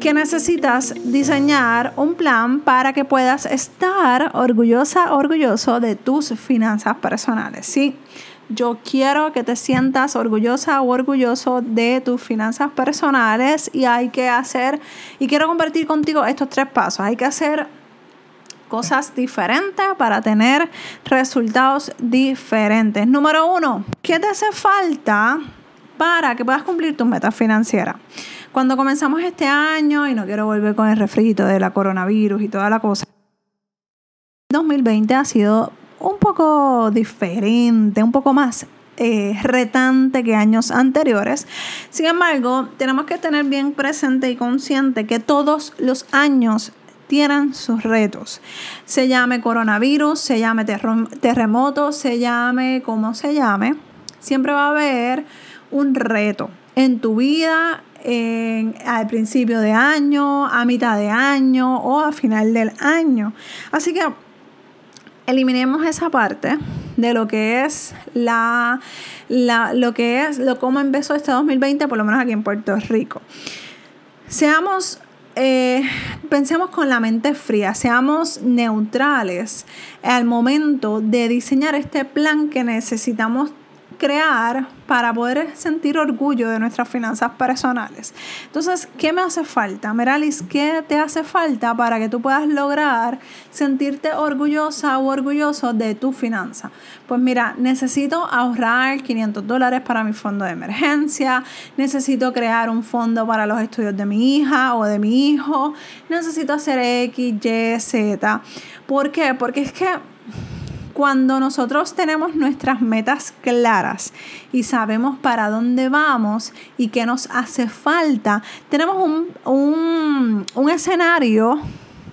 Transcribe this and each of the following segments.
que necesitas diseñar un plan para que puedas estar orgullosa, orgulloso de tus finanzas personales. Sí, yo quiero que te sientas orgullosa o orgulloso de tus finanzas personales y hay que hacer, y quiero compartir contigo estos tres pasos. Hay que hacer cosas diferentes para tener resultados diferentes. Número uno, ¿qué te hace falta para que puedas cumplir tus metas financieras? Cuando comenzamos este año, y no quiero volver con el refrito de la coronavirus y toda la cosa, 2020 ha sido un poco diferente, un poco más eh, retante que años anteriores. Sin embargo, tenemos que tener bien presente y consciente que todos los años tienen sus retos. Se llame coronavirus, se llame terremoto, se llame como se llame, siempre va a haber un reto en tu vida, al principio de año, a mitad de año o a final del año. Así que eliminemos esa parte de lo que es la, lo que es lo cómo empezó este 2020, por lo menos aquí en Puerto Rico. Seamos eh, pensemos con la mente fría, seamos neutrales al momento de diseñar este plan que necesitamos crear para poder sentir orgullo de nuestras finanzas personales. Entonces, ¿qué me hace falta? Meralis, ¿qué te hace falta para que tú puedas lograr sentirte orgullosa o orgulloso de tu finanza? Pues mira, necesito ahorrar 500 dólares para mi fondo de emergencia, necesito crear un fondo para los estudios de mi hija o de mi hijo, necesito hacer X, Y, Z. ¿Por qué? Porque es que cuando nosotros tenemos nuestras metas claras y sabemos para dónde vamos y qué nos hace falta, tenemos un, escenario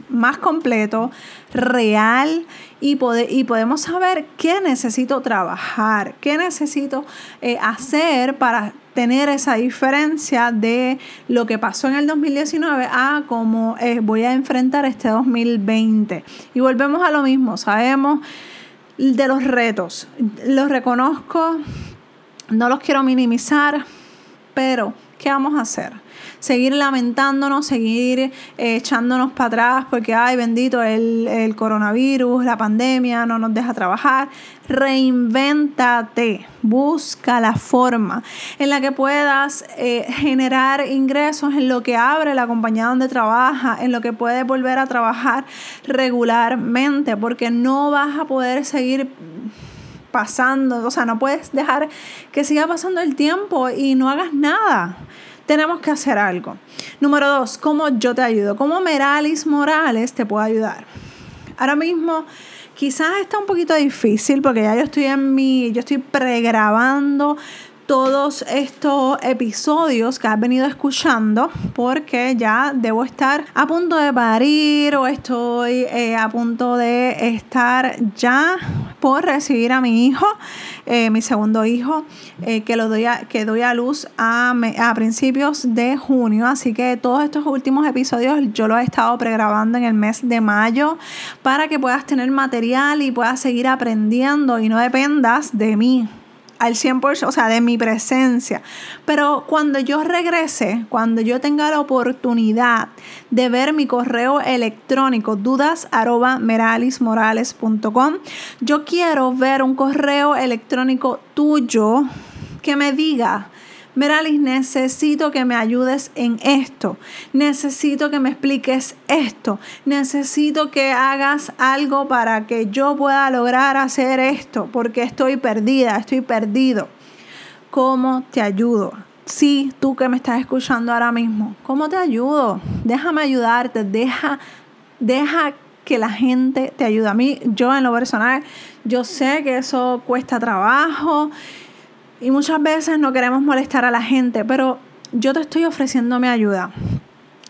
más completo, real y, y, podemos saber qué necesito trabajar, qué necesito eh, hacer para tener esa diferencia de lo que pasó en el 2019 a cómo eh, voy a enfrentar este 2020. Y volvemos a lo mismo, sabemos de los retos. Los reconozco, no los quiero minimizar, pero ¿qué vamos a hacer? seguir lamentándonos, seguir eh, echándonos para atrás porque, ay, bendito, el, el coronavirus, la pandemia no nos deja trabajar. Reinvéntate, busca la forma en la que puedas eh, generar ingresos en lo que abre la compañía donde trabaja, en lo que puedes volver a trabajar regularmente, porque no vas a poder seguir pasando, o sea, no puedes dejar que siga pasando el tiempo y no hagas nada tenemos que hacer algo. Número dos, ¿cómo yo te ayudo? ¿Cómo Meralis Morales te puede ayudar? Ahora mismo quizás está un poquito difícil porque ya yo estoy en mi, yo estoy pregrabando todos estos episodios que has venido escuchando porque ya debo estar a punto de parir o estoy eh, a punto de estar ya por recibir a mi hijo, eh, mi segundo hijo, eh, que lo doy a, que doy a luz a, a principios de junio. Así que todos estos últimos episodios yo los he estado pregrabando en el mes de mayo para que puedas tener material y puedas seguir aprendiendo y no dependas de mí al 100%, o sea, de mi presencia. Pero cuando yo regrese, cuando yo tenga la oportunidad de ver mi correo electrónico, dudas yo quiero ver un correo electrónico tuyo que me diga Meralis, necesito que me ayudes en esto. Necesito que me expliques esto. Necesito que hagas algo para que yo pueda lograr hacer esto, porque estoy perdida, estoy perdido. ¿Cómo te ayudo? Sí, tú que me estás escuchando ahora mismo, ¿cómo te ayudo? Déjame ayudarte, deja, deja que la gente te ayude. A mí, yo en lo personal, yo sé que eso cuesta trabajo y muchas veces no queremos molestar a la gente, pero yo te estoy ofreciendo mi ayuda.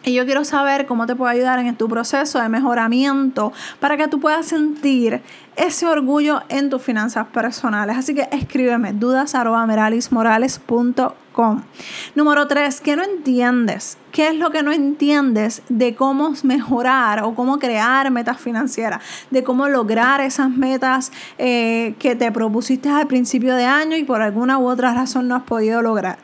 Y yo quiero saber cómo te puedo ayudar en tu proceso de mejoramiento para que tú puedas sentir ese orgullo en tus finanzas personales. Así que escríbeme dudas.meralismorales.com. Número tres, ¿qué no entiendes? ¿Qué es lo que no entiendes de cómo mejorar o cómo crear metas financieras? De cómo lograr esas metas eh, que te propusiste al principio de año y por alguna u otra razón no has podido lograr.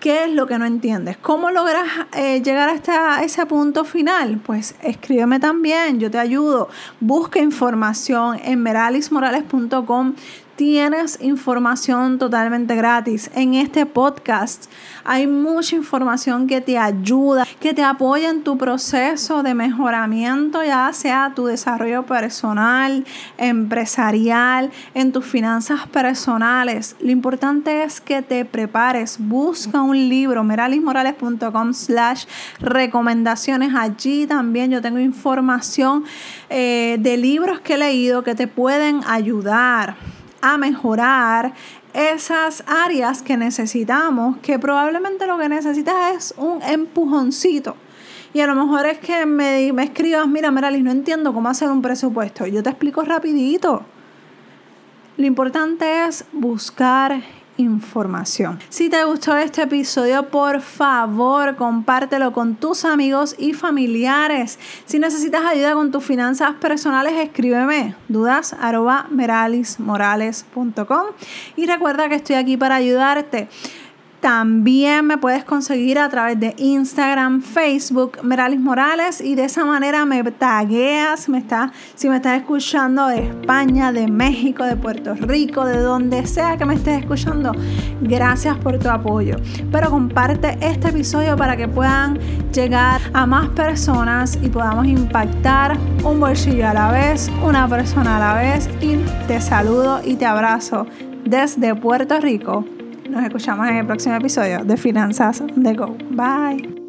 ¿Qué es lo que no entiendes? ¿Cómo logras eh, llegar hasta ese punto final? Pues escríbeme también, yo te ayudo. Busca información en meralismorales.com tienes información totalmente gratis. En este podcast hay mucha información que te ayuda, que te apoya en tu proceso de mejoramiento, ya sea tu desarrollo personal, empresarial, en tus finanzas personales. Lo importante es que te prepares. Busca un libro, meralismorales.com slash recomendaciones. Allí también yo tengo información eh, de libros que he leído que te pueden ayudar a mejorar esas áreas que necesitamos, que probablemente lo que necesitas es un empujoncito. Y a lo mejor es que me, me escribas, mira, Meralis, no entiendo cómo hacer un presupuesto. Yo te explico rapidito. Lo importante es buscar información. Si te gustó este episodio, por favor, compártelo con tus amigos y familiares. Si necesitas ayuda con tus finanzas personales, escríbeme dudas y recuerda que estoy aquí para ayudarte. También me puedes conseguir a través de Instagram, Facebook, Meralis Morales y de esa manera me tagueas, me está, si me estás escuchando de España, de México, de Puerto Rico, de donde sea que me estés escuchando, gracias por tu apoyo. Pero comparte este episodio para que puedan llegar a más personas y podamos impactar un bolsillo a la vez, una persona a la vez y te saludo y te abrazo desde Puerto Rico nos escuchamos en el próximo episodio de Finanzas de Go. Bye.